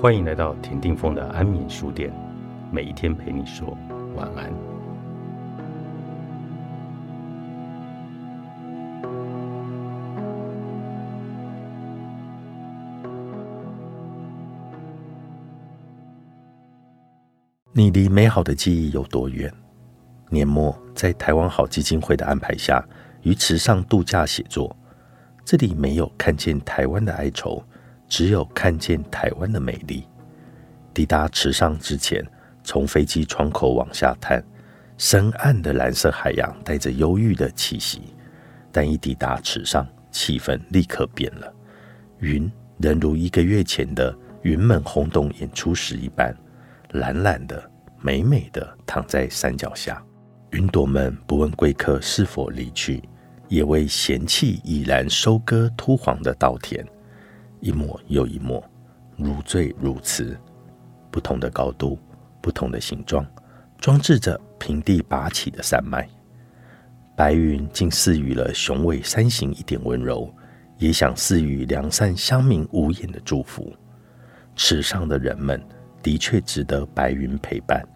欢迎来到田定峰的安眠书店，每一天陪你说晚安。你离美好的记忆有多远？年末在台湾好基金会的安排下，于池上度假写作。这里没有看见台湾的哀愁。只有看见台湾的美丽。抵达池上之前，从飞机窗口往下探，深暗的蓝色海洋带着忧郁的气息。但一抵达池上，气氛立刻变了。云仍如一个月前的云门轰动演出时一般，懒懒的、美美的躺在山脚下。云朵们不问贵客是否离去，也为嫌弃已然收割秃黄的稻田。一抹又一抹，如醉如痴，不同的高度，不同的形状，装置着平地拔起的山脉。白云竟赐予了雄伟山形一点温柔，也想赐予良善乡民无言的祝福。池上的人们的确值得白云陪伴。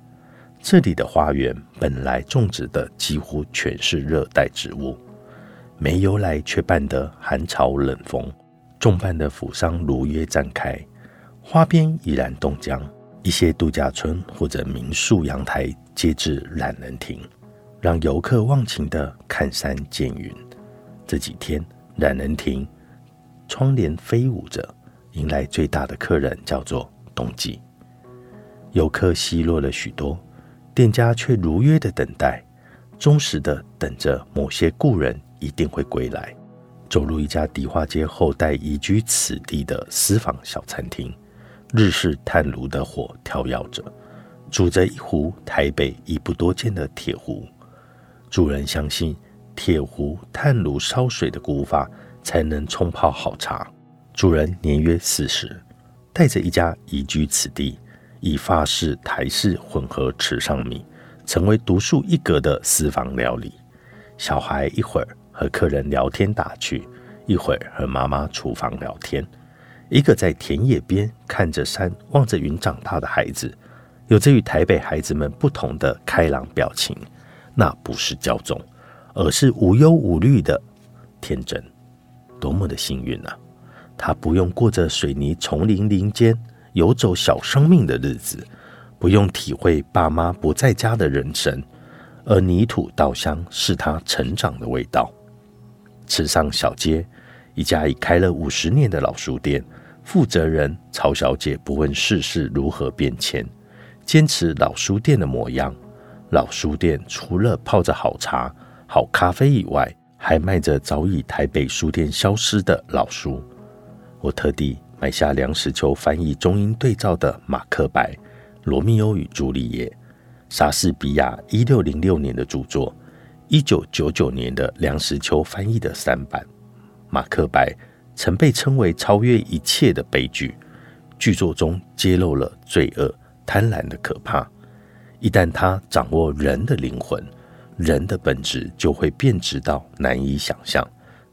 这里的花园本来种植的几乎全是热带植物，没由来却伴得寒潮冷风。众般的府商如约绽开，花边已然冻僵。一些度假村或者民宿阳台皆置懒人亭，让游客忘情的看山见云。这几天，懒人亭窗帘飞舞着，迎来最大的客人叫做冬季。游客稀落了许多，店家却如约的等待，忠实的等着某些故人一定会归来。走入一家迪化街后代移居此地的私房小餐厅，日式炭炉的火跳跃着，煮着一壶台北已不多见的铁壶。主人相信铁壶炭炉烧水的古法才能冲泡好茶。主人年约四十，带着一家移居此地，以法式台式混合池上米，成为独树一格的私房料理。小孩一会儿。和客人聊天打趣，一会儿和妈妈厨房聊天。一个在田野边看着山、望着云长大的孩子，有着与台北孩子们不同的开朗表情。那不是骄纵，而是无忧无虑的天真。多么的幸运啊！他不用过着水泥丛林林间游走小生命的日子，不用体会爸妈不在家的人生，而泥土稻香是他成长的味道。池上小街，一家已开了五十年的老书店，负责人曹小姐不问世事如何变迁，坚持老书店的模样。老书店除了泡着好茶、好咖啡以外，还卖着早已台北书店消失的老书。我特地买下梁实秋翻译中英对照的《马克白》《罗密欧与朱丽叶》，莎士比亚一六零六年的著作。一九九九年的梁实秋翻译的三版《马克白》曾被称为超越一切的悲剧。剧作中揭露了罪恶、贪婪的可怕。一旦他掌握人的灵魂，人的本质就会变质到难以想象。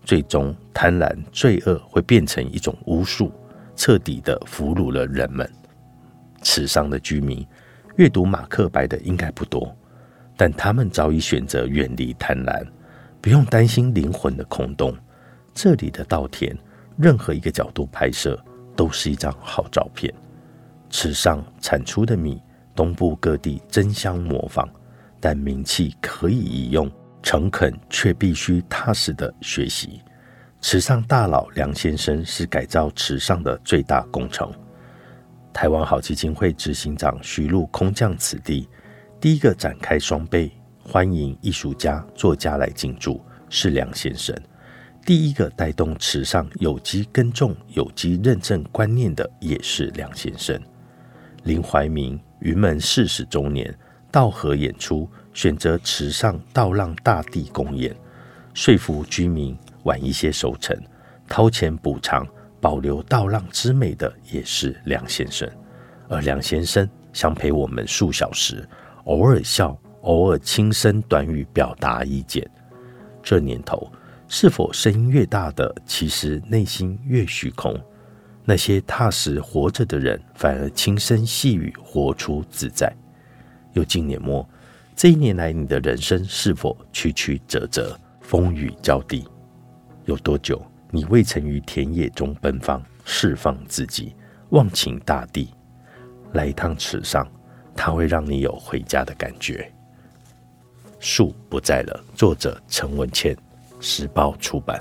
最终，贪婪、罪恶会变成一种巫术，彻底的俘虏了人们。池上的居民阅读《马克白》的应该不多。但他们早已选择远离贪婪，不用担心灵魂的空洞。这里的稻田，任何一个角度拍摄都是一张好照片。池上产出的米，东部各地争相模仿，但名气可以一用，诚恳却必须踏实的学习。池上大佬梁先生是改造池上的最大工程。台湾好基金会执行长徐璐空降此地。第一个展开双倍欢迎艺术家、作家来进驻是梁先生。第一个带动池上有机耕种、有机认证观念的也是梁先生。林怀民云门四十周年稻荷演出，选择池上稻浪大地公演，说服居民晚一些收成，掏钱补偿，保留稻浪之美的也是梁先生。而梁先生想陪我们数小时。偶尔笑，偶尔轻声短语表达意见。这年头，是否声音越大的，其实内心越虚空？那些踏实活着的人，反而轻声细语，活出自在。又近年末，这一年来，你的人生是否曲曲折折，风雨交地？有多久，你未曾于田野中奔放，释放自己，忘情大地？来一趟池上，它会让你有回家的感觉。树不在了，作者陈文茜，时报出版。